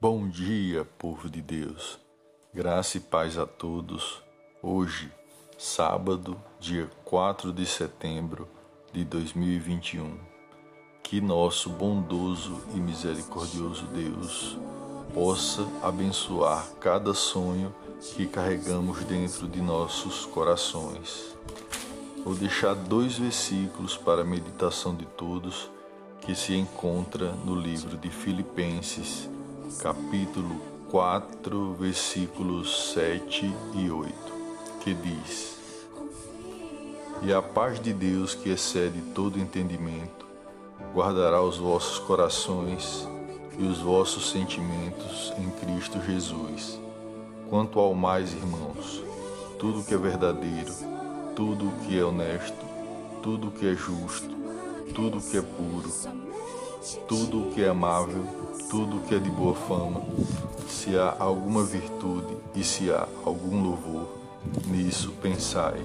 Bom dia, povo de Deus. Graça e paz a todos. Hoje, sábado, dia 4 de setembro de 2021. Que nosso bondoso e misericordioso Deus possa abençoar cada sonho que carregamos dentro de nossos corações. Vou deixar dois versículos para a meditação de todos que se encontra no livro de Filipenses capítulo 4, versículos 7 e 8, que diz: E a paz de Deus, que excede todo entendimento, guardará os vossos corações e os vossos sentimentos em Cristo Jesus. Quanto ao mais, irmãos, tudo que é verdadeiro, tudo que é honesto, tudo que é justo, tudo que é puro, tudo que é amável, tudo que é de boa fama, se há alguma virtude e se há algum louvor, nisso pensai.